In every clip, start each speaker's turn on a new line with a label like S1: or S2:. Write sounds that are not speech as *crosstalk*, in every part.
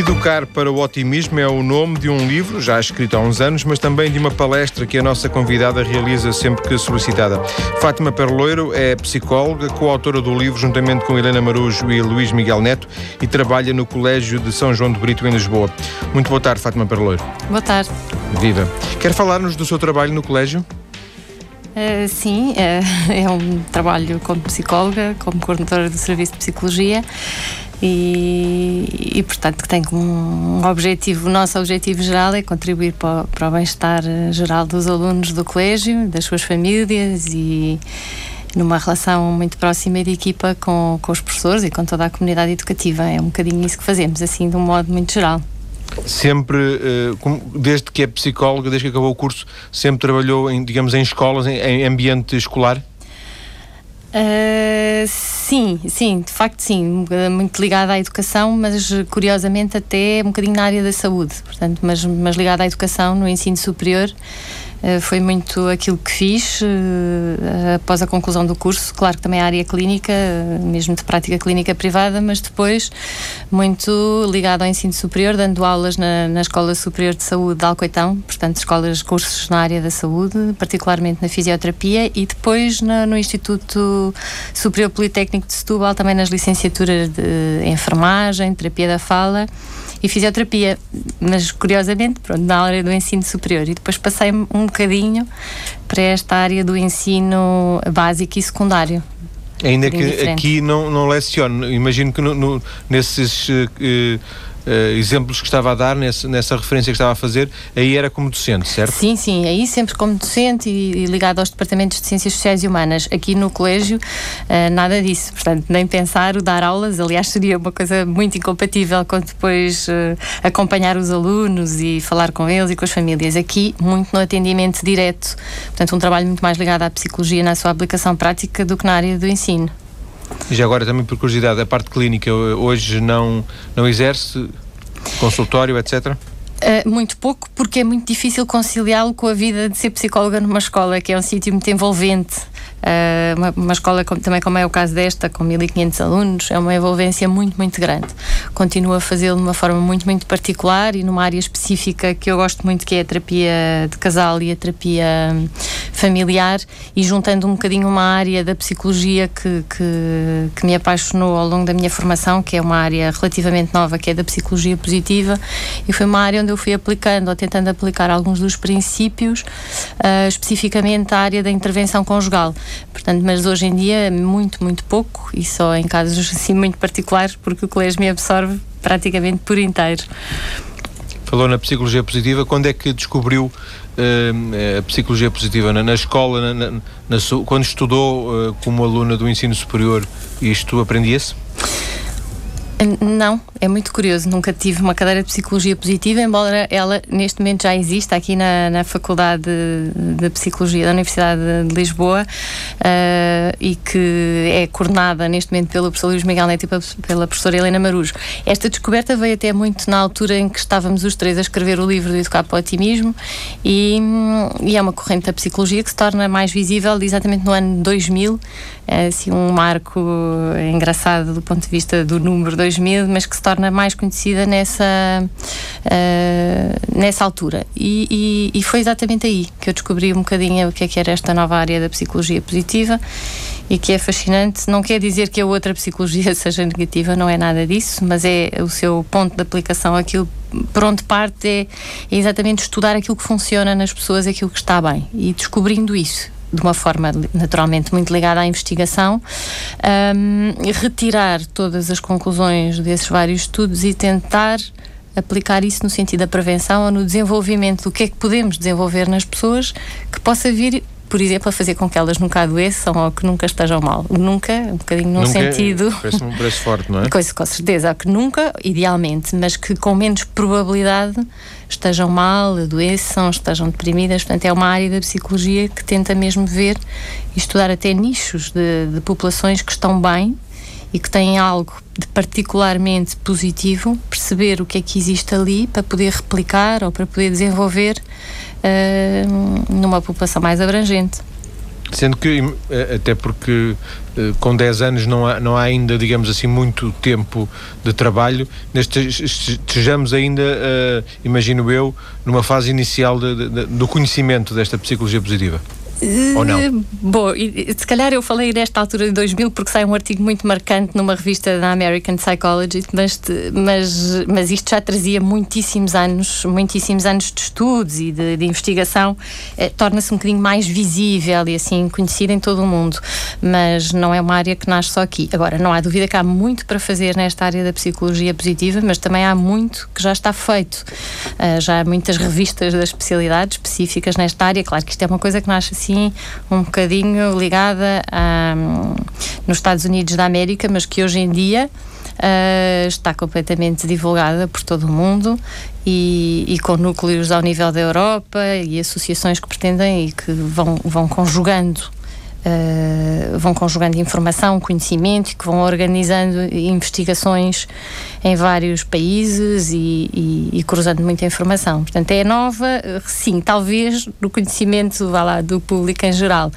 S1: Educar para o Otimismo é o nome de um livro, já escrito há uns anos, mas também de uma palestra que a nossa convidada realiza sempre que solicitada. Fátima Perloiro é psicóloga, coautora do livro, juntamente com Helena Marujo e Luís Miguel Neto, e trabalha no Colégio de São João de Brito, em Lisboa. Muito boa tarde, Fátima Perloiro.
S2: Boa tarde.
S1: Viva. Quer falar-nos do seu trabalho no colégio?
S2: Uh, sim, é, *laughs* é um trabalho como psicóloga, como coordenadora do Serviço de Psicologia e, e, portanto que tem como um objetivo, o nosso objetivo geral é contribuir para, para o bem-estar geral dos alunos do colégio, das suas famílias e numa relação muito próxima de equipa com, com os professores e com toda a comunidade educativa. É um bocadinho isso que fazemos, assim, de um modo muito geral.
S1: Sempre, eh, desde que é psicóloga, desde que acabou o curso, sempre trabalhou, em, digamos, em escolas, em ambiente escolar?
S2: Uh, sim, sim, de facto sim, muito ligada à educação, mas curiosamente até um bocadinho na área da saúde, portanto, mas, mas ligada à educação no ensino superior. Eh, foi muito aquilo que fiz uh, após a conclusão do curso. Claro que também a área clínica, mesmo de prática clínica privada, mas depois muito ligado ao ensino superior, dando aulas na, na Escola Superior de Saúde de Alcoitão, portanto, escolas, cursos na área da saúde, particularmente na fisioterapia, e depois na, no Instituto Superior Politécnico de Setúbal, também nas licenciaturas de enfermagem, terapia da fala e fisioterapia, mas curiosamente, pronto, na área do ensino superior. E depois passei um bocadinho para esta área do ensino básico e secundário.
S1: Ainda que diferente. aqui não, não leciono, imagino que no, no, nesses. Uh, uh, exemplos que estava a dar, nessa, nessa referência que estava a fazer, aí era como docente, certo?
S2: Sim, sim, aí sempre como docente e, e ligado aos departamentos de Ciências Sociais e Humanas. Aqui no colégio, uh, nada disso. Portanto, nem pensar o dar aulas, aliás, seria uma coisa muito incompatível com depois uh, acompanhar os alunos e falar com eles e com as famílias. Aqui, muito no atendimento direto. Portanto, um trabalho muito mais ligado à psicologia na sua aplicação prática do que na área do ensino.
S1: E já agora também por curiosidade, a parte clínica hoje não, não exerce consultório, etc? Uh,
S2: eh, muito pouco, porque é muito difícil conciliá-lo com a vida de ser psicóloga numa escola, que é um sítio muito envolvente. Uh, uma, uma, escola como, também como é o caso desta, com 1500 alunos, é uma envolvência muito, muito grande. Continuo a fazê-lo de uma forma muito, muito particular e numa área específica que eu gosto muito, que é a terapia de casal e a terapia hum, familiar, e juntando um bocadinho uma área da psicologia que, que, que me apaixonou ao longo da minha formação, que é uma área relativamente nova, que é da psicologia positiva, e foi uma área onde eu fui aplicando ou tentando aplicar alguns dos princípios, uh, especificamente a área da intervenção conjugal. Portanto, mas hoje em dia muito, muito pouco e só em casos assim muito particulares, porque o colégio me absorve praticamente por inteiro.
S1: Falou na psicologia positiva, quando é que descobriu uh, a psicologia positiva? Na, na escola, na, na, quando estudou uh, como aluna do ensino superior, isto aprendia-se?
S2: Não, é muito curioso. Nunca tive uma cadeira de psicologia positiva, embora ela neste momento já exista aqui na, na Faculdade de, Psicologia da Universidade de Lisboa uh, e que é coordenada neste momento pelo professor Luís Miguel Neto e pela professora Helena Marujo. Esta descoberta veio até muito na altura em que estávamos os três a escrever o livro do Educar para o Otimismo e, e é uma corrente da psicologia que se torna mais visível exatamente no ano 2000, é assim um marco engraçado do ponto de vista do número 2000, mas que se torna mais conhecida nessa, uh, nessa altura. E, e, e, foi exatamente aí que eu descobri um bocadinho o que é que era esta nova área da psicologia positiva e que é fascinante. Não quer dizer que a outra psicologia *laughs* seja negativa, não é nada disso, mas é o seu ponto de aplicação, aquilo por onde parte é, é exatamente estudar aquilo que funciona nas pessoas, aquilo que está bem e descobrindo isso de uma forma naturalmente muito ligada à investigação, um, retirar todas as conclusões desses vários estudos e tentar aplicar isso no sentido da prevenção ou no desenvolvimento do que é que podemos desenvolver nas pessoas que possa vir por exemplo, a fazer com que elas nunca adoeçam ou que nunca estejam mal. Nunca, um bocadinho num nunca, sentido.
S1: Parece-me um preço forte, não é? *laughs*
S2: Coisa, com certeza, que nunca, idealmente, mas que com menos probabilidade estejam mal, adoeçam, estejam deprimidas. Portanto, é uma área da psicologia que tenta mesmo ver e estudar até nichos de, de populações que estão bem e que têm algo de particularmente positivo, perceber o que é que existe ali para poder replicar ou para poder desenvolver uh, numa população mais abrangente.
S1: Sendo que, eh, até porque eh, com 10 anos não há, não há ainda, digamos assim, muito tempo de trabalho, estejamos ainda, uh, imagino eu, numa fase inicial de, de, do conhecimento desta psicologia positiva. Ou não? Eh,
S2: bom, se calhar eu falei nesta altura de 2000 porque sai um artigo muito marcante numa revista da American Psychology, mas, mas, mas isto já trazia muitíssimos anos, muitíssimos anos de estudos e de, de investigação, eh, torna-se um bocadinho mais visível e assim conhecida em todo o mundo, mas não é uma área que nasce só aqui. Agora, não há dúvida que há muito para fazer nesta área da psicologia positiva, mas também há muito que já está feito. Uh, já há muitas revistas da especialidade específicas nesta área. Claro que isto é uma coisa que nasce assim assim um bocadinho ligada a, nos Estados Unidos da América, mas que hoje em dia uh, está completamente divulgada por todo o mundo e, e, com núcleos ao nível da Europa e associações que pretendem e que vão, vão conjugando Uh, vão conjugando informação, conhecimento, que vão organizando investigações em vários países e, e, e, cruzando muita informação. Portanto, é nova, sim, talvez no conhecimento vá lá, do público em geral.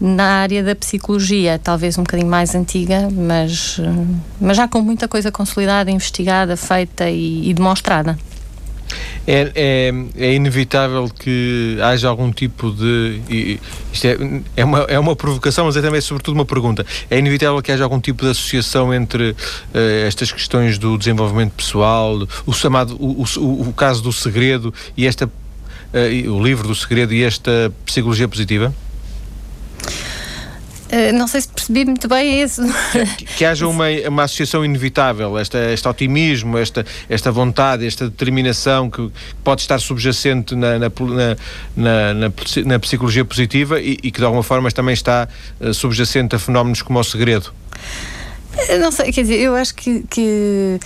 S2: Na área da psicologia, talvez um bocadinho mais antiga, mas, mas já com muita coisa consolidada, investigada, feita e, e demonstrada.
S1: É, é, é, inevitável que haja algum tipo de. Isto é, é, uma, é uma provocação, mas é também, sobretudo, uma pergunta. É inevitável que haja algum tipo de associação entre uh, estas questões do desenvolvimento pessoal, o chamado. o, o, o caso do segredo e esta. Uh, o livro do segredo e esta psicologia positiva?
S2: Uh, não sei se percebi muito bem isso.
S1: Que, que haja uma, uma associação inevitável, esta, este otimismo, esta, esta vontade, esta determinação que pode estar subjacente na, na, na, na, na psicologia positiva e, e, que de alguma forma também está uh, subjacente a fenómenos como o segredo.
S2: Não sei, quer dizer, eu acho que, que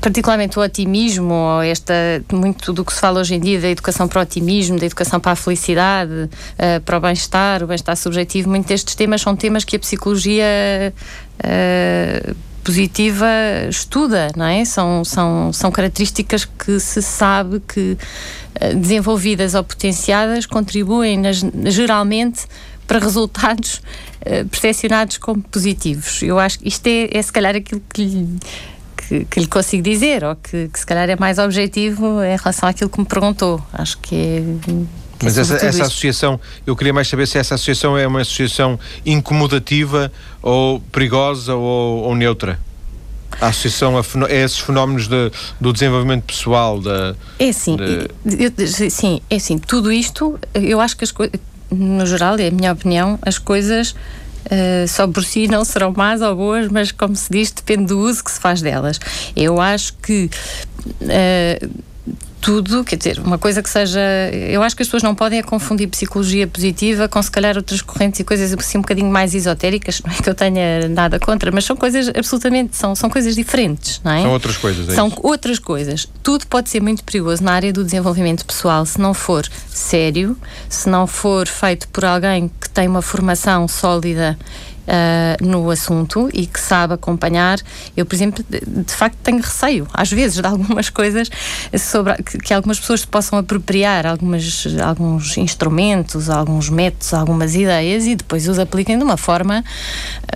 S2: particularmente o otimismo, ou esta, muito do que se fala hoje em dia da educação para o otimismo, da educação para a felicidade, uh, para o bem-estar, o bem-estar subjetivo, muitos destes temas são temas que a psicologia uh, positiva estuda, não é? São, são, são características que se sabe que desenvolvidas ou potenciadas contribuem nas, geralmente para resultados uh, percepcionados como positivos. Eu acho que isto é, é se calhar aquilo que lhe que, que lhe consigo dizer, ou que, que, se calhar é mais objetivo em relação àquilo que me perguntou. Acho que é.
S1: Mas essa, essa associação, eu queria mais saber se essa associação é uma associação incomodativa ou perigosa ou, ou neutra a associação a, a esses fenómenos de, do desenvolvimento pessoal da
S2: é assim de... sim é assim tudo isto eu acho que as coisas no geral é a minha opinião as coisas uh, só por si não serão más ou boas, mas como se diz, depende do uso que se faz delas. Eu acho que. Uh, tudo, quer dizer, uma coisa que seja. Eu acho que as pessoas não podem confundir psicologia positiva com se calhar outras correntes e coisas assim um bocadinho mais esotéricas, não é que eu tenha nada contra, mas são coisas absolutamente, são, são coisas diferentes, não é?
S1: São outras coisas, é
S2: São
S1: isso?
S2: outras coisas. Tudo pode ser muito perigoso na área do desenvolvimento pessoal se não for sério, se não for feito por alguém que tem uma formação sólida uh, no assunto e que sabe acompanhar. Eu, por exemplo, de, de, facto tenho receio, às vezes, de algumas *laughs* coisas sobre que, que algumas pessoas se possam apropriar algumas, alguns instrumentos, alguns métodos, algumas ideias e depois os apliquem de uma forma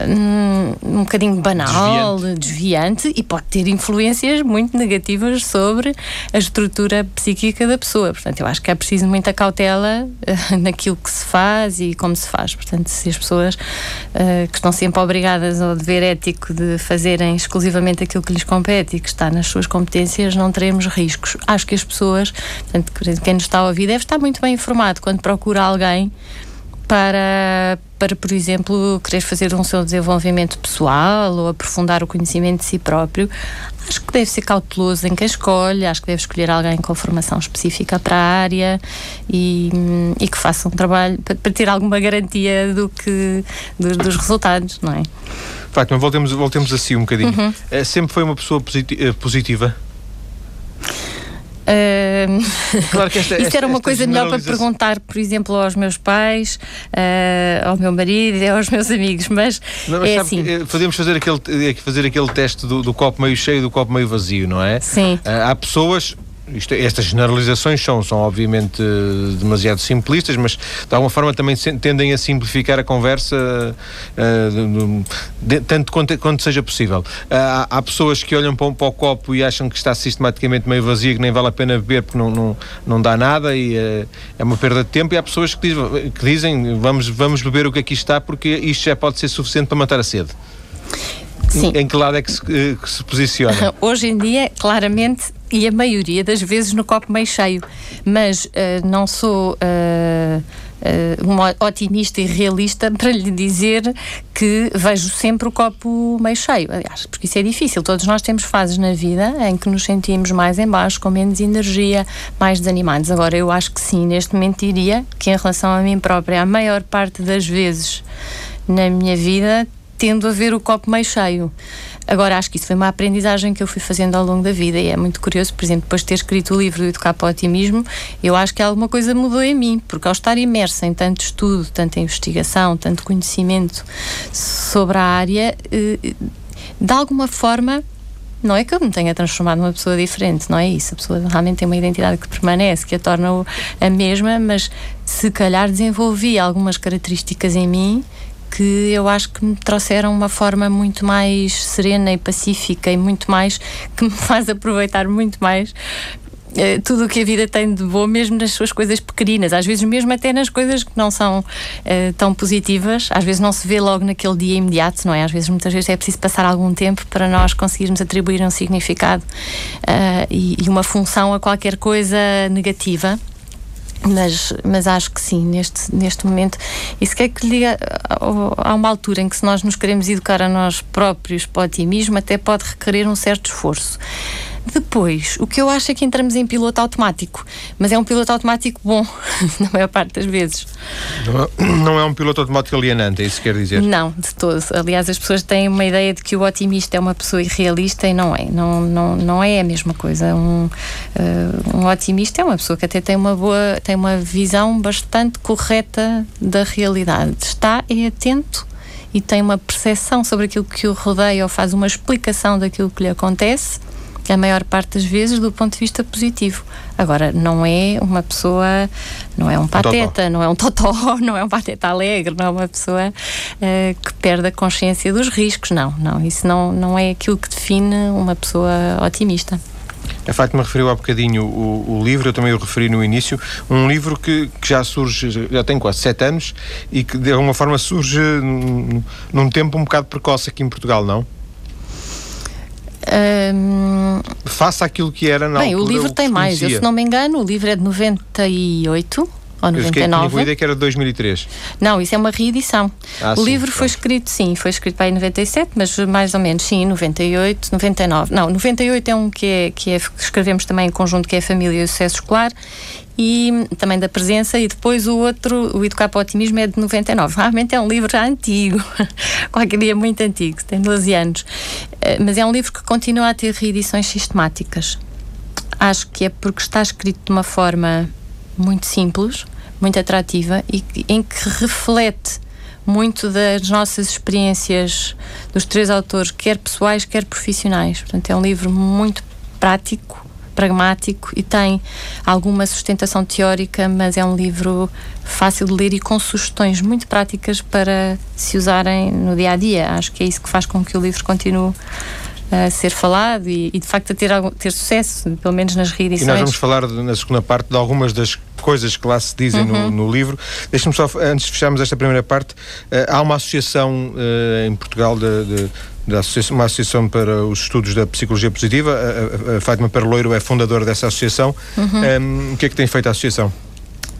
S2: um, um bocadinho banal, desviante. desviante e pode ter influências muito negativas sobre a estrutura psíquica da pessoa. Portanto, eu acho que é preciso muita cautela uh, *laughs* naquilo que se faz e como se faz. Portanto, se as pessoas uh, que estão sempre obrigadas ao dever ético de fazerem exclusivamente aquilo que lhes compete e que está nas suas competências, não teremos riscos. Acho que as pessoas, portanto, quem nos está a ouvir, deve estar muito bem informado quando procura alguém para, para, por exemplo, querer fazer um seu desenvolvimento pessoal ou aprofundar o conhecimento de si próprio, acho que deve ser cauteloso em quem escolhe, acho que deve escolher alguém com formação específica para a área e, e que faça um trabalho para, para ter alguma garantia do que, dos, dos resultados, não é?
S1: Fátima, voltemos, voltemos assim um bocadinho. Uhum. É, sempre foi uma pessoa eh, *laughs*
S2: claro que esta, Isso era uma coisa melhor para perguntar, por exemplo, aos meus pais, uh, ao meu marido e aos meus amigos, mas, não, mas é assim.
S1: Eh, podemos fazer aquele, eh, fazer aquele teste do, do, copo meio cheio e do copo meio vazio, não é?
S2: Sim.
S1: Uh, há pessoas isto, estas generalizações são, são obviamente demasiado simplistas, mas de alguma forma também tendem a simplificar a conversa uh, de, tanto quanto, quanto, seja possível. Uh, há, há, pessoas que olham para, um, para, o copo e acham que está sistematicamente meio vazio, que nem vale a pena beber porque não, não, não dá nada e uh, é uma perda de tempo. E há pessoas que, diz, que dizem vamos, vamos beber o que aqui está porque isto já pode ser suficiente para matar a sede.
S2: Sim.
S1: Em que lado é que se, que se posiciona? *laughs*
S2: Hoje em dia, claramente, e a maioria das vezes no copo meio cheio. Mas uh, não sou. Uh, uh, uma otimista e realista para lhe dizer que vejo sempre o copo meio cheio. Aliás, porque isso é difícil. Todos nós temos fases na vida em que nos sentimos mais em baixo, com menos energia, mais desanimados. Agora, eu acho que sim, neste momento diria que em relação a mim própria, a maior parte das vezes na minha vida tendo a ver o copo meio cheio. Agora, acho que isso foi uma aprendizagem que eu fui fazendo ao longo da vida e é muito curioso, por exemplo, depois de ter escrito o livro Educar para o Otimismo, eu acho que alguma coisa mudou em mim, porque ao estar imersa em tanto estudo, tanta investigação, tanto conhecimento sobre a área, eh, de alguma forma não é que eu me tenha transformado numa pessoa diferente, não é isso. A pessoa realmente tem uma identidade que permanece, que a torna a mesma, mas se calhar desenvolvi algumas características em mim que eu acho que me trouxeram uma forma muito mais serena e pacífica e muito mais que me *laughs* faz aproveitar muito mais eh, tudo o que a vida tem de bom, mesmo nas suas coisas pequeninas, às vezes mesmo até nas coisas que não são uh, tão positivas, às vezes não se vê logo naquele dia imediato, não é? Às vezes, muitas vezes é preciso passar algum tempo para nós conseguirmos atribuir um significado uh, e, e uma função a qualquer coisa negativa. Mas, mas acho que sim, neste, neste momento. Isso quer que liga há uma altura em que, se nós nos queremos educar a nós próprios para o otimismo, até pode requerer um certo esforço. Depois, o que eu acho é que entramos em piloto automático, mas é um piloto automático bom, *laughs* na maior parte das vezes.
S1: Não é, *clears throat* não é um piloto automático alienante, é isso que quer dizer?
S2: Não, de todo. Aliás, as pessoas têm uma ideia de que o otimista é uma pessoa irrealista e não é. Não, não, não é a mesma coisa. Um, uh, um otimista é uma pessoa que até tem uma boa, tem uma visão bastante correta da realidade. Está é atento e tem uma percepção sobre aquilo que o rodeia ou faz uma explicação daquilo que lhe acontece a maior parte das vezes do ponto de vista positivo. Agora, não é uma pessoa, não é um pateta, um não é um totó, *laughs* não é um pateta alegre, não é uma pessoa uh, que perde a consciência dos riscos, não, não, isso não, não é aquilo que define uma pessoa otimista.
S1: A Fátima referiu há bocadinho o, o, livro, eu também o referi no início, um livro que, que, já surge, já tem quase sete anos e que de alguma forma surge num, num tempo um bocado precoce aqui em Portugal, não? Um, Faça aquilo que era na
S2: bem,
S1: altura.
S2: Bem, o livro tem mais. Eu, se não me engano, o livro é de 98 ou 99. Eu
S1: tinha a ideia que era de 2003.
S2: Não, isso é uma reedição. Ah, o sim, livro pronto. foi escrito, sim, foi escrito para em 97, mas mais ou menos, sim, 98, 99. Não, 98 é um que, é, que, é, escrevemos também em conjunto, que é a Família e o Sucesso Escolar, e também da presença, e depois o outro, o Educar para o Otimismo, é de 99. Realmente é um livro já antigo, *laughs* qualquer dia muito antigo, tem 12 anos. Eh, mas é um livro que continua a ter reedições sistemáticas. Acho que é porque está escrito de uma forma muito simples, muito atrativa e em que reflete muito das nossas experiências dos três autores, quer pessoais, quer profissionais. Portanto, é um livro muito prático, pragmático e tem alguma sustentação teórica, mas é um livro fácil de ler e com sugestões muito práticas para se usarem no dia a dia. Acho que é isso que faz com que o livro continue a ser falado e, e, de facto a ter, ter sucesso, pelo menos nas reedições.
S1: E nós vamos falar na segunda parte de algumas das coisas que lá se dizem uhum. no, no, livro. Deixa-me só, antes de fecharmos esta primeira parte, uh, há uma associação uh, em Portugal de, de uma associação para os estudos da psicologia positiva. A, a, a Fátima Perloiro é fundadora dessa associação. Uhum. Um, ehm, o que é que tem feito a associação?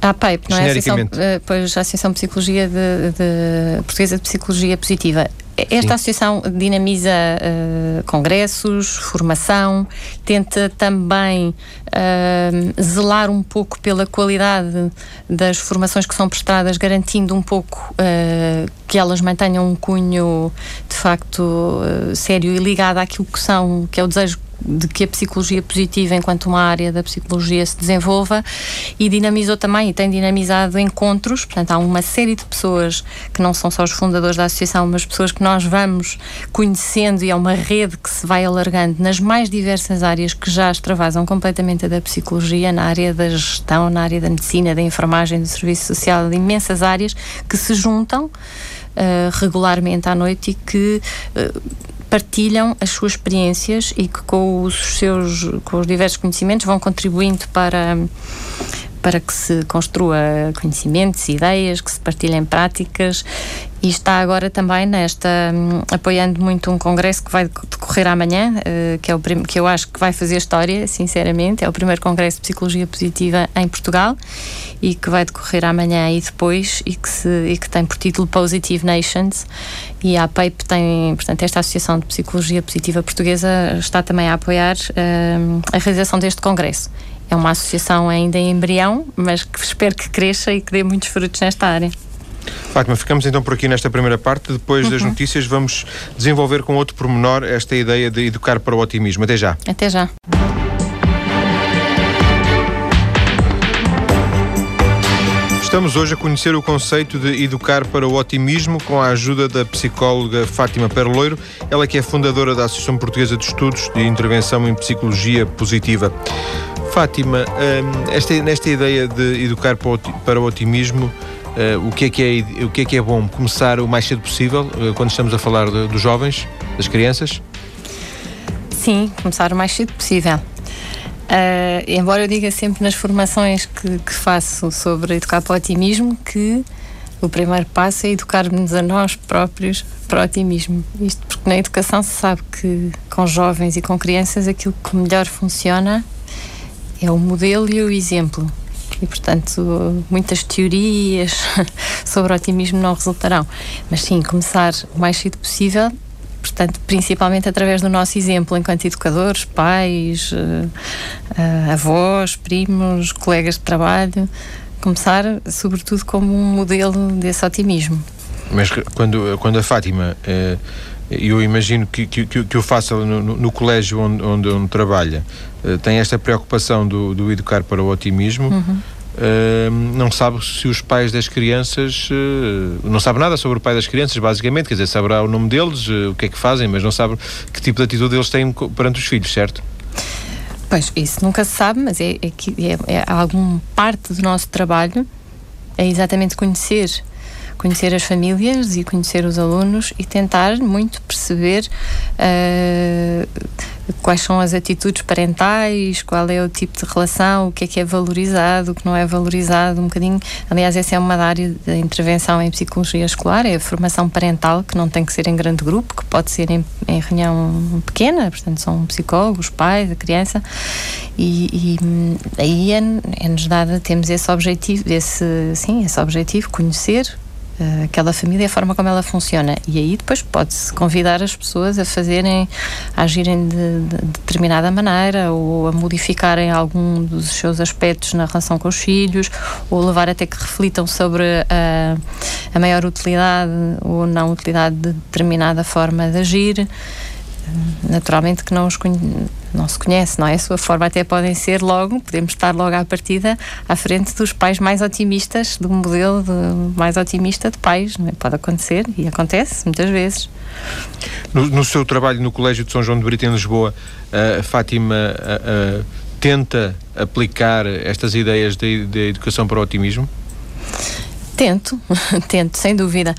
S2: A PAIP, não é? A Associação, uh, pois, a Associação Psicologia de, de, Portuguesa de Psicologia Positiva. Esta Sim. associação dinamiza uh, congressos, formação, tenta também uh, zelar um pouco pela qualidade das formações que são prestadas, garantindo um pouco uh, que elas mantenham um cunho de facto sério e ligado àquilo que são, que é o desejo de que a psicologia positiva, enquanto uma área da psicologia, se desenvolva e dinamizou também e tem dinamizado encontros. Portanto, há uma série de pessoas que não são só os fundadores da associação, mas pessoas que nós vamos conhecendo e é uma rede que se vai alargando nas mais diversas áreas que já extravasam completamente a da psicologia, na área da gestão, na área da medicina, da enfermagem, do serviço social, de imensas áreas que se juntam uh, regularmente à noite e que uh, partilham as suas experiências e que com os seus com os diversos conhecimentos vão contribuindo para para que se construa conhecimentos, ideias, que se partilhem práticas e está agora também nesta um, apoiando muito um congresso que vai decorrer amanhã, uh, que é o que eu acho que vai fazer história, sinceramente, é o primeiro congresso de psicologia positiva em Portugal e que vai decorrer amanhã e depois e que se e que tem por título Positive Nations e a APEIP tem, portanto, esta Associação de Psicologia Positiva Portuguesa está também a apoiar uh, a realização deste congresso. É uma associação ainda em embrião, mas que espero que cresça e que dê muitos frutos nesta área.
S1: Fátima, ficamos então por aqui nesta primeira parte. Depois uhum. das notícias, vamos desenvolver com outro pormenor esta ideia de educar para o otimismo. Até já.
S2: Até já.
S1: Estamos hoje a conhecer o conceito de educar para o otimismo com a ajuda da psicóloga Fátima Perloiro, ela que é fundadora da Associação Portuguesa de Estudos de Intervenção em Psicologia Positiva. Fátima, hum, esta, nesta ideia de educar para o otimismo, hum, o, que é que é, o que é que é bom? Começar o mais cedo possível, hum, quando estamos a falar de, dos jovens, das crianças?
S2: Sim, começar o mais cedo possível. Uh, embora eu diga sempre nas formações que, que, faço sobre educar para o otimismo que o primeiro passo é educar-nos a nós próprios para o otimismo. Isto porque na educação se sabe que com jovens e com crianças aquilo que melhor funciona é o modelo e o exemplo. E, portanto, muitas teorias *laughs* sobre otimismo não resultarão. Mas sim, começar o mais cedo possível, portanto, principalmente através do nosso exemplo enquanto educadores, pais, uh, uh, avós, primos, colegas de trabalho. Começar, sobretudo, como um modelo desse otimismo.
S1: Mas quando, quando a Fátima. Uh eu imagino que, que, que o faça no, no colégio onde, onde, onde trabalha, tem esta preocupação do, do, educar para o otimismo. Uhum. Uh, não sabe se os pais das crianças uh, não sabe nada sobre o pai das crianças, basicamente, quer dizer, saberá o nome deles, o que é que fazem, mas não sabe que tipo de atitude eles têm perante os filhos, certo?
S2: Pois, isso nunca se sabe, mas é, é, é, é algum parte do nosso trabalho é exatamente conhecer conhecer as famílias e conhecer os alunos e tentar muito perceber uh, quais são as atitudes parentais, qual é o tipo de relação, o que é que é valorizado, o que não é valorizado, um bocadinho. Aliás, essa é uma área de intervenção em psicologia escolar, é a formação parental, que não tem que ser em grande grupo, que pode ser em, em reunião pequena, portanto, são psicólogos, pais, a criança, e, e aí é-nos é dada, temos esse objetivo, esse, sim, esse objetivo, conhecer aquela família, a forma como ela funciona. E aí depois pode-se convidar as pessoas a fazerem, a agirem de, de, de, determinada maneira ou a modificarem algum dos seus aspectos na relação com os filhos ou levar até que reflitam sobre a, a maior utilidade ou não utilidade de determinada forma de agir naturalmente que não, os não se conhece, não é? A sua forma até podem ser logo, podemos estar logo à partida à frente dos pais mais otimistas, do modelo de, mais otimista de pais, não é? Pode acontecer e acontece muitas vezes.
S1: No, no seu trabalho no Colégio de São João de Brito em Lisboa, a Fátima a, a, tenta aplicar estas ideias de, de educação para o otimismo?
S2: Tento, *laughs* tento, sem dúvida.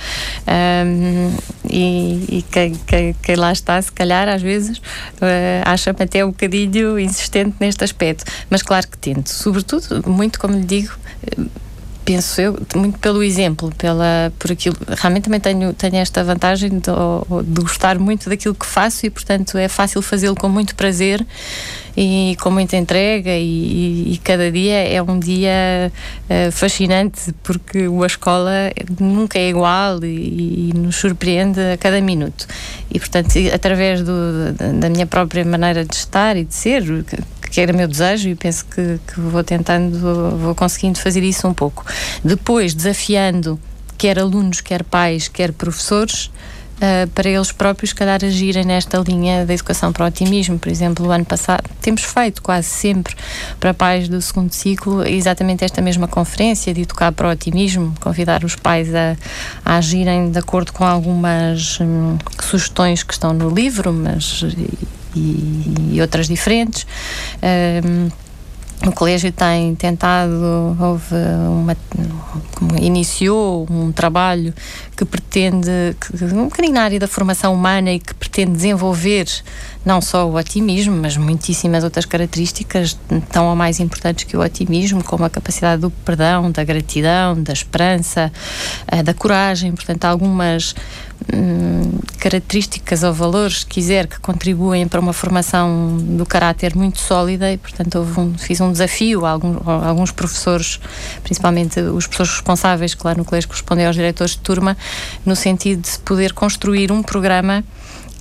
S2: Um, e, e quem, lá está, se calhar, às vezes, uh, acha-me até um bocadinho insistente neste aspecto. Mas claro que tento. Sobretudo, muito como lhe digo, penso eu, muito pelo exemplo, pela, por aquilo. Realmente também tenho, tenho esta vantagem de, de gostar muito daquilo que faço e, portanto, é fácil fazê-lo com muito prazer e com muita entrega e, e, cada dia é um dia uh, fascinante porque a escola nunca é igual e, e, nos surpreende a cada minuto. E portanto através do, da minha própria maneira de estar e de ser que era meu desejo e penso que, que vou tentando vou conseguindo fazer isso um pouco. Depois desafiando quer alunos quer pais quer professores uh, para eles próprios, calhar, agirem nesta linha da educação para o otimismo. Por exemplo, o ano passado temos feito quase sempre para pais do segundo ciclo exatamente esta mesma conferência de educar para o otimismo, convidar os pais a, a agirem de acordo com algumas hum, sugestões que estão no livro, mas e, e outras diferentes. Um, o colégio tem tentado, houve uma, iniciou um trabalho que pretende, que, um bocadinho na área da formação humana e que pretende desenvolver não só o otimismo, mas muitíssimas outras características tão ou mais importantes que o otimismo, como a capacidade do perdão, da gratidão, da esperança, eh, da coragem. Portanto, algumas hum, características ou valores, se quiser, que contribuem para uma formação do caráter muito sólida e, portanto, um, fiz um desafio a alguns, a alguns, professores, principalmente os professores responsáveis, que lá no colégio correspondem aos diretores de turma, no sentido de poder construir um programa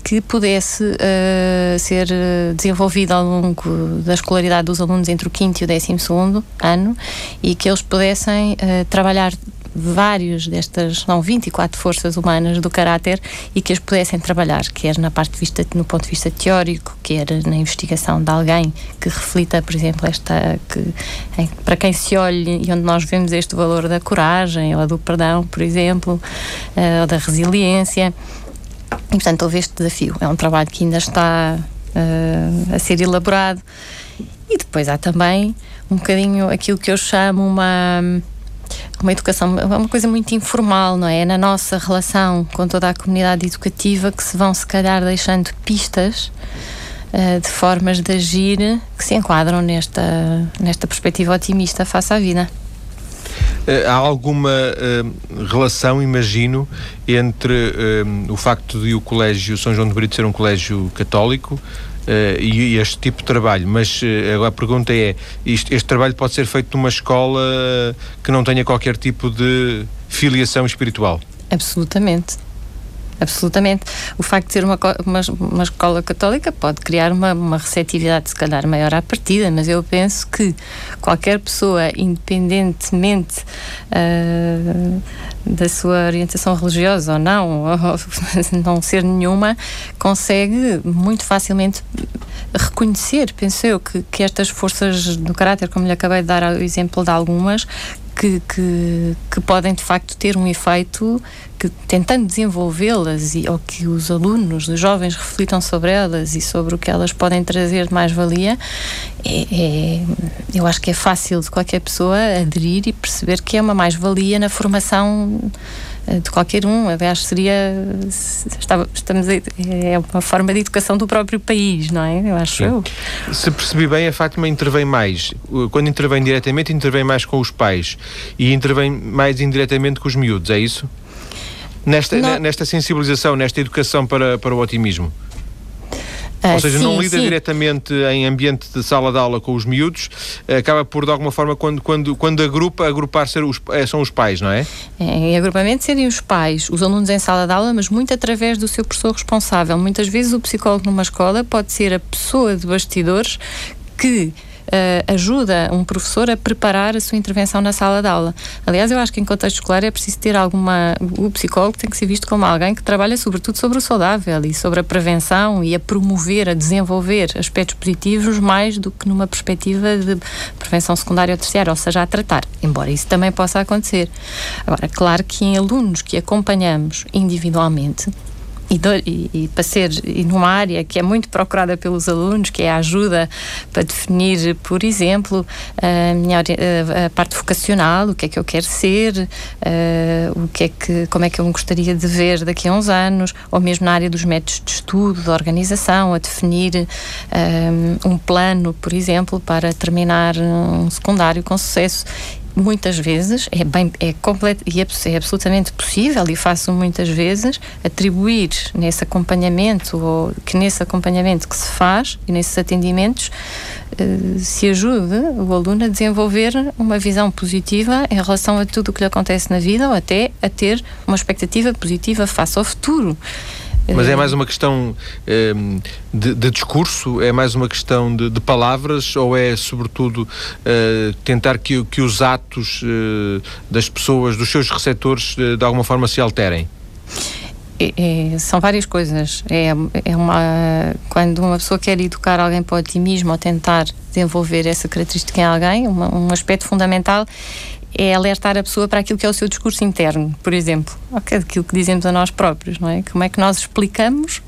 S2: que pudesse uh, ser eh, desenvolvido ao longo da escolaridade dos alunos entre o 5 e o 12 ano e que eles pudessem uh, trabalhar vários destas, não, 24 forças humanas do caráter e que as pudessem trabalhar, quer na parte vista, no ponto de vista teórico, quer na investigação de alguém que reflita, por exemplo, esta, que, em, para quem se olhe e onde nós vemos este valor da coragem ou do perdão, por exemplo, uh, ou da resiliência. E, portanto, houve este desafio. É um trabalho que ainda está uh, a ser elaborado. E depois há também um bocadinho aquilo que eu chamo uma uma educação, é uma coisa muito informal, não é? é? Na nossa relação com toda a comunidade educativa que se vão, se calhar, deixando pistas uh, de formas de agir que se enquadram nesta, nesta perspectiva otimista face à vida.
S1: Eh, há alguma uh, relação, imagino, entre uh, o facto de o Colégio São João de Brito ser um colégio católico uh, e, este tipo de trabalho, mas agora a pergunta é: isto, este trabalho pode ser feito numa escola que não tenha qualquer tipo de filiação espiritual?
S2: Absolutamente absolutamente. O facto de ser uma, uma, uma escola católica pode criar uma, uma receptividade, se calhar, maior à partida, mas eu penso que qualquer pessoa, independentemente uh, da sua orientação religiosa ou não, ou *laughs* não ser nenhuma, consegue muito facilmente reconhecer, penso eu, que, que estas forças do caráter, como lhe acabei de dar o exemplo de algumas, que, que, que, podem de facto ter um efeito que tentando desenvolvê-las e ou que os alunos, os jovens reflitam sobre elas e sobre o que elas podem trazer de mais-valia, é, é, eu acho que é fácil de qualquer pessoa aderir e perceber que é uma mais-valia na formação de qualquer um. Aliás, seria. Estava, estamos a, é uma forma de educação do próprio país, não é? Eu acho Sim. eu.
S1: Se percebi bem, a Fátima intervém mais. Quando intervém diretamente, intervém mais com os pais e intervém mais indiretamente com os miúdos, é isso? Nesta, não. nesta sensibilização, nesta educação para, para o otimismo? Ou seja, sim, não lida sim. diretamente em ambiente de sala de aula com os miúdos, acaba por, de alguma forma, quando, quando, quando agrupa, agrupar ser os, é, são os pais, não é?
S2: é? Em agrupamento serem os pais, os alunos em sala de aula, mas muito através do seu professor responsável. Muitas vezes o psicólogo numa escola pode ser a pessoa de bastidores que uh, ajuda um professor a preparar a sua intervenção na sala de aula. Aliás, eu acho que em contexto escolar é preciso ter alguma. O psicólogo tem que ser visto como alguém que trabalha sobretudo sobre o saudável e sobre a prevenção e a promover, a desenvolver aspectos positivos mais do que numa perspectiva de prevenção secundária ou terciária, ou seja, a tratar, embora isso também possa acontecer. Agora, claro que em alunos que acompanhamos individualmente, e, do, e, e, para ser e numa área que é muito procurada pelos alunos, que é a ajuda para definir, por exemplo, a, minha, a parte vocacional, o que é que eu quero ser, uh, o que é que, como é que eu me gostaria de ver daqui a uns anos, ou mesmo na área dos métodos de estudo, de organização, a definir eh, um plano, por exemplo, para terminar um secundário com sucesso muitas vezes é bem é completo e é, é, absolutamente possível e faço muitas vezes atribuir nesse acompanhamento ou que nesse acompanhamento que se faz e nesses atendimentos eh, se ajude o aluno a desenvolver uma visão positiva em relação a tudo o que lhe acontece na vida ou até a ter uma expectativa positiva face ao futuro.
S1: Mas é mais uma questão um, de, de, discurso? É mais uma questão de, de palavras? Ou é, sobretudo, uh, tentar que, que os atos uh, das pessoas, dos seus receptores, uh, de alguma forma se alterem?
S2: é, é, são várias coisas. É, é uma, quando uma pessoa quer educar alguém para o otimismo ou tentar desenvolver essa característica em alguém, uma, um aspecto fundamental é alertar a pessoa para aquilo que é o seu discurso interno, por exemplo, aquilo que dizemos a nós próprios, não é? Como é que nós explicamos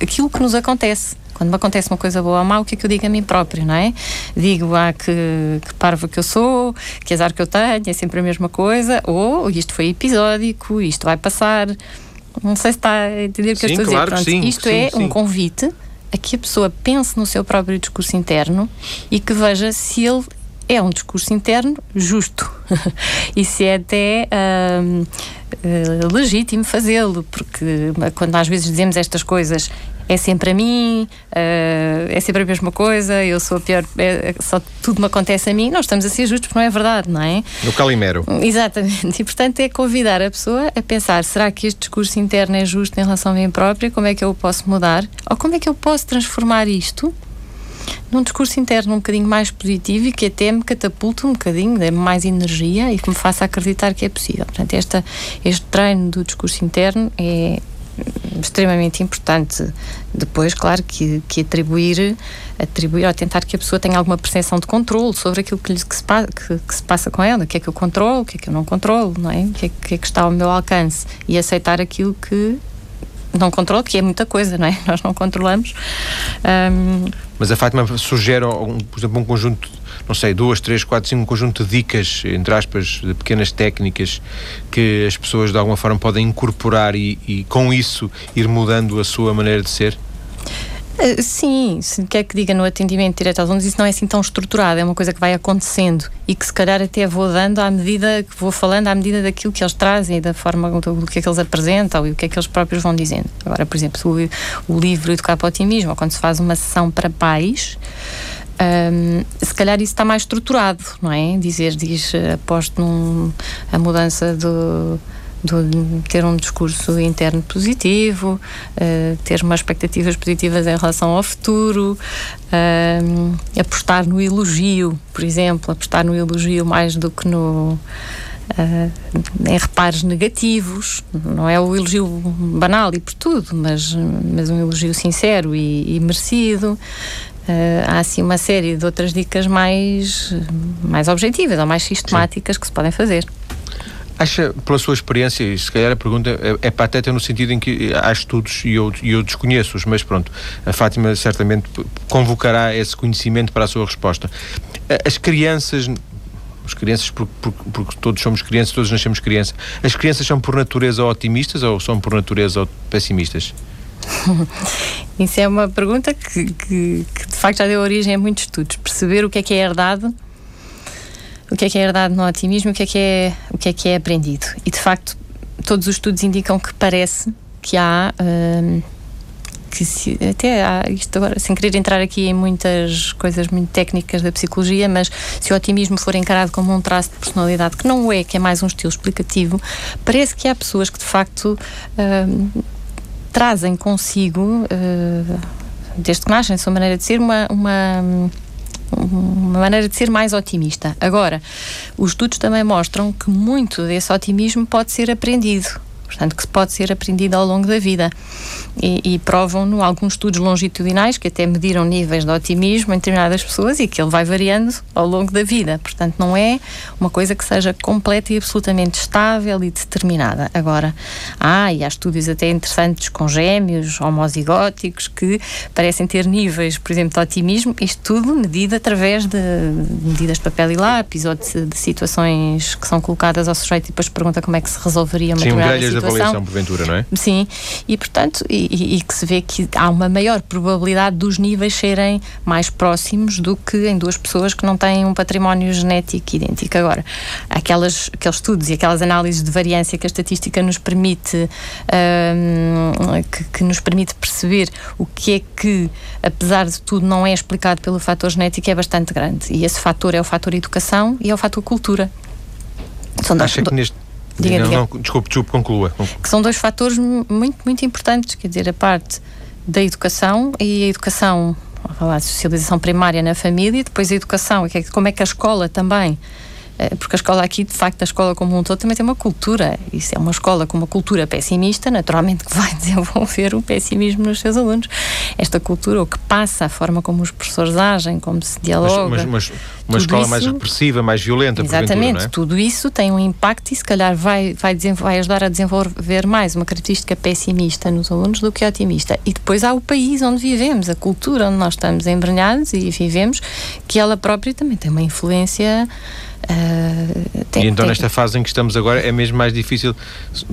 S2: aquilo que nos acontece? Quando me acontece uma coisa boa ou má, o que é que eu digo a mim próprio, não é? Digo, ah, que, que parva que eu sou, que azar que eu tenho, é sempre a mesma coisa, ou isto foi episódico, isto vai passar. Não sei se está a entender o que
S1: sim,
S2: eu estou
S1: claro
S2: a dizer.
S1: Pronto, sim,
S2: isto
S1: sim,
S2: é um convite a que a pessoa pense no seu próprio discurso interno e que veja se ele é um discurso interno justo *laughs* e se é até uh, uh, legítimo fazê-lo, porque quando às vezes dizemos estas coisas é sempre a mim, uh, é sempre a mesma coisa, eu sou a pior, é, só tudo me acontece a mim, nós estamos a ser justos porque não é verdade, não é?
S1: No calimero.
S2: Exatamente, *laughs* e portanto é convidar a pessoa a pensar, será que este discurso interno é justo em relação a mim própria, como é que eu o posso mudar, ou como é que eu posso transformar isto num discurso interno um bocadinho mais positivo e que até me catapulte um bocadinho, dê-me mais energia e que me faça acreditar que é possível. Portanto, esta, este treino do discurso interno é extremamente importante. Depois, claro, que, que atribuir, atribuir ou tentar que a pessoa tenha alguma percepção de controle sobre aquilo que, lhe, que, se, que, que, se passa com ela, o que é que eu controlo, o que é que eu não controlo, não é? O que é que, é que está ao meu alcance e aceitar aquilo que não controlo, que é muita coisa, não é? *laughs* Nós não controlamos. Um...
S1: Mas a Fátima sugere, um, por exemplo, um conjunto, não sei, duas, três, quatro, cinco, um conjunto de dicas, entre aspas, de pequenas técnicas que as pessoas de alguma forma podem incorporar e, e com isso ir mudando a sua maneira de ser?
S2: Uh, sim, se quer que diga no atendimento direto aos alunos, isso não é assim tão estruturado, é uma coisa que vai acontecendo e que se calhar até vou dando à medida que vou falando, à medida daquilo que eles trazem, da forma do, do que é que eles apresentam e o que é que eles próprios vão dizendo. Agora, por exemplo, o, o livro Educar para o Otimismo, ou quando se faz uma sessão para pais, um, se calhar isso está mais estruturado, não é? Dizer, diz, aposto num, a mudança do de ter um discurso interno positivo, uh, ter umas expectativas positivas em relação ao futuro, uh, apostar no elogio, por exemplo, apostar no elogio mais do que no. Uh, em reparos negativos, não é o elogio banal e por tudo, mas, mas um elogio sincero e, e merecido. Uh, há assim uma série de outras dicas mais, mais objetivas ou mais sistemáticas Sim. que se podem fazer.
S1: Acha, pela sua experiência, e se calhar a pergunta é, é pateta no sentido em que há estudos e eu, eu desconheço-os, mas pronto, a Fátima certamente convocará esse conhecimento para a sua resposta. As crianças, as crianças, porque, porque, porque todos somos crianças, todos nascemos crianças, as crianças são por natureza otimistas ou são por natureza pessimistas? *laughs*
S2: Isso é uma pergunta que, que, que de facto já deu origem a muitos estudos. Perceber o que é que é herdado o que é que é herdado no otimismo, o que é que é, o que é, que é aprendido. E de facto, todos os estudos indicam que parece que há. Hum, que se, até há isto agora, sem querer entrar aqui em muitas coisas muito técnicas da psicologia, mas se o otimismo for encarado como um traço de personalidade, que não é, que é mais um estilo explicativo, parece que há pessoas que de facto hum, trazem consigo, uh, desde que nascem, sua maneira de ser, uma, uma uma maneira de ser mais otimista. Agora, os estudos também mostram que muito desse otimismo pode ser aprendido portanto, que pode ser aprendido ao longo da vida. E, e provam-no alguns estudos longitudinais que até mediram níveis de otimismo em determinadas pessoas e que ele vai variando ao longo da vida. Portanto, não é uma coisa que seja completa e absolutamente estável e determinada. Agora, há, e há estudos até interessantes com gêmeos, homozigóticos, que parecem ter níveis, por exemplo, de otimismo, isto tudo medido através de medidas de papel e lápis ou de, de situações que são colocadas ao sujeito e depois pergunta como é que se resolveria uma
S1: Sim,
S2: determinada
S1: de avaliação, porventura, não é?
S2: Sim, e portanto, e, e, que se vê que há uma maior probabilidade dos níveis serem mais próximos do que em duas pessoas que não têm um património genético idêntico. Agora, aquelas, aqueles estudos e aquelas análises de variância que a estatística nos permite, um, que, que nos permite perceber o que é que, apesar de tudo, não é explicado pelo fator genético, é bastante grande. E esse fator é o fator educação e é o fator cultura.
S1: São Acha que neste Diga, não, diga. Não, desculpe, desculpe, conclua.
S2: Que são dois fatores muito, muito importantes, quer dizer, a parte da educação e a educação, a falar de socialização primária na família, depois a educação, como é que a escola também porque a escola aqui, de facto, a escola como um todo também tem uma cultura. Isso é uma escola com uma cultura pessimista, naturalmente que vai *laughs* desenvolver o pessimismo nos seus alunos. Esta cultura, o que passa, a forma como os professores agem, como se dialoga.
S1: Mas, mas, mas uma escola isso, mais repressiva, mais violenta,
S2: Exatamente,
S1: é?
S2: tudo isso tem um impacto e se calhar vai, vai, vai ajudar a desenvolver mais uma característica pessimista nos alunos do que otimista. E depois há o país onde vivemos, a cultura onde nós estamos embrenhados e vivemos, que ela própria também tem uma influência
S1: Uh, tem, e então, tem... nesta fase em que estamos agora, é mesmo mais difícil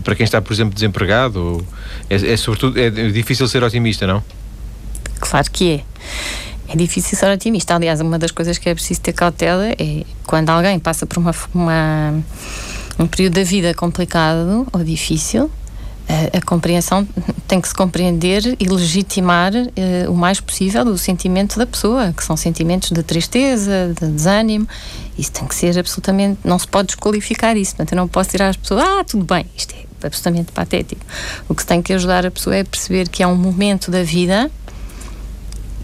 S1: para quem está, por exemplo, desempregado? Ou é, é, sobretudo é difícil ser otimista, não?
S2: Claro que é. É difícil ser otimista. Aliás, uma das coisas que é preciso ter cautela é quando alguém passa por uma, uma um período da vida complicado ou difícil, a, a, compreensão tem que se compreender e legitimar uh, o mais possível o sentimento da pessoa, que são sentimentos de tristeza, de desânimo. Isso tem que ser absolutamente. Não se pode desqualificar isso. Portanto, eu não posso tirar as pessoas, ah, tudo bem, isto é absolutamente patético. O que se tem que ajudar a pessoa é perceber que é um momento da vida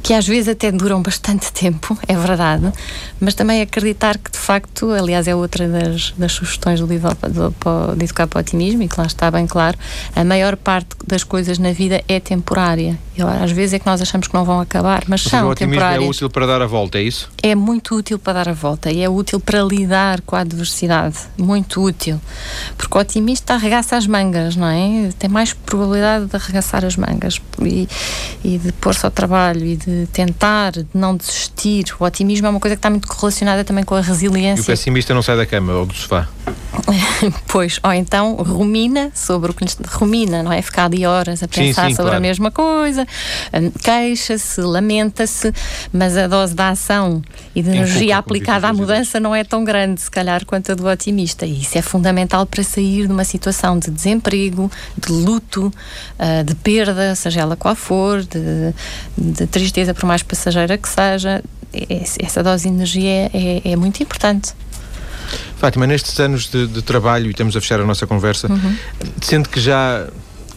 S2: que às vezes até duram bastante tempo, é verdade, mas também acreditar que de facto, aliás, é outra das, das sugestões do livro de, de Educar para o Otimismo, e que lá está bem claro, a maior parte das coisas na vida é temporária. E às vezes é que nós achamos que não vão acabar, mas Ou são
S1: o otimismo
S2: temporárias.
S1: é útil para dar a volta, é isso?
S2: É muito útil para dar a volta e é útil para lidar com a adversidade, muito útil. Porque o otimista arregaça as mangas, não é? Tem mais probabilidade de arregaçar as mangas e, e de pôr-se ao trabalho e de tentar, de não desistir. O otimismo é uma coisa que está muito relacionada também com a resiliência. E
S1: o pessimista não sai da cama ou do sofá? *laughs*
S2: pois, ou então rumina sobre o que lhe rumina, não é? Ficar ali horas a pensar sim, sim, sobre claro. a mesma coisa, hum, queixa-se, lamenta-se, mas a dose da ação e de energia aplicada à mudança não é tão grande, se calhar, quanto a do otimista. E isso é fundamental para sair de uma situação de desemprego, de luto, uh, de perda, seja ela qual for, de, de tristeza, por mais passageira que seja. Essa dose de energia é, é muito importante.
S1: Fátima, nestes anos de, de, trabalho, e estamos a fechar a nossa conversa, uhum. sente que já.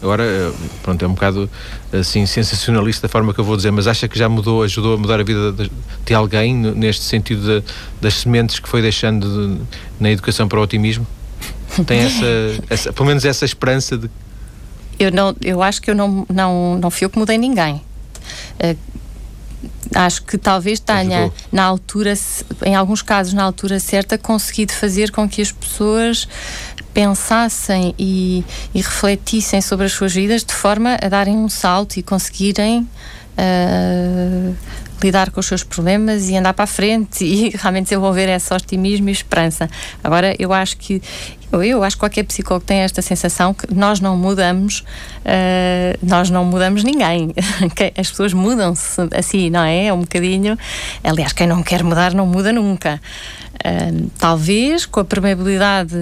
S1: Agora, pronto, é um bocado assim sensacionalista a forma que eu vou dizer, mas acha que já mudou, ajudou a mudar a vida de, de alguém neste sentido de, das sementes que foi deixando de, na educação para o otimismo? Tem essa, *laughs* essa, pelo menos essa esperança de.
S2: Eu, não, eu acho que eu não, não, não fui eu que mudei ninguém. Uh, acho que talvez tenha, Ajudou. na altura, em alguns casos, na altura certa, conseguido fazer com que as pessoas pensassem e, e refletissem sobre as suas vidas de forma a darem um salto e conseguirem. Uh, lidar com os seus problemas e andar para a frente e *laughs* realmente desenvolver esse otimismo e esperança. Agora, eu acho que eu acho que qualquer psicólogo tem esta sensação que nós não mudamos, uh, nós não mudamos ninguém. *laughs* As pessoas mudam-se assim, não é? É um bocadinho. Aliás, quem não quer mudar não muda nunca. Uh, talvez com a permeabilidade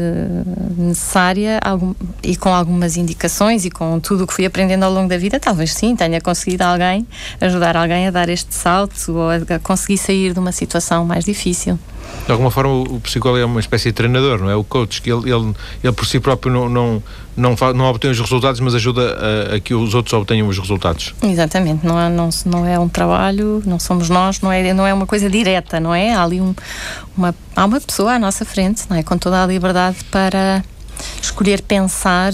S2: necessária algum, e com algumas indicações e com tudo o que fui aprendendo ao longo da vida, talvez sim tenha conseguido alguém, ajudar alguém a dar este salto ou a, a conseguir sair de uma situação mais difícil.
S1: De alguma forma, o psicólogo é uma espécie de treinador, não é? O coach, que ele, ele, ele por si próprio não, não, não, não obtém os resultados, mas ajuda a, a, que os outros obtenham os resultados.
S2: Exatamente, não é, não, não é um trabalho, não somos nós, não é, não é uma coisa direta, não é? Há ali um, uma, há uma pessoa à nossa frente, não é? Com toda a liberdade para escolher pensar,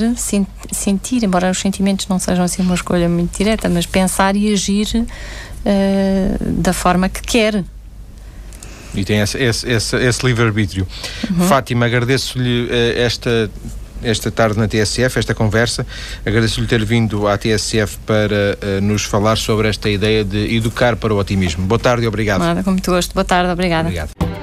S2: sentir, embora os sentimentos não sejam assim uma escolha muito direta, mas pensar e agir uh, da forma que quer.
S1: E tem esse, esse, esse, esse livre-arbítrio. Uhum. Fátima, agradeço-lhe uh, esta esta tarde na TSF, esta conversa. Agradeço-lhe ter vindo à TSF para uh, nos falar sobre esta ideia de educar para o otimismo. Boa tarde e obrigado.
S2: Nada, com muito gosto. Boa tarde, obrigada. Obrigado.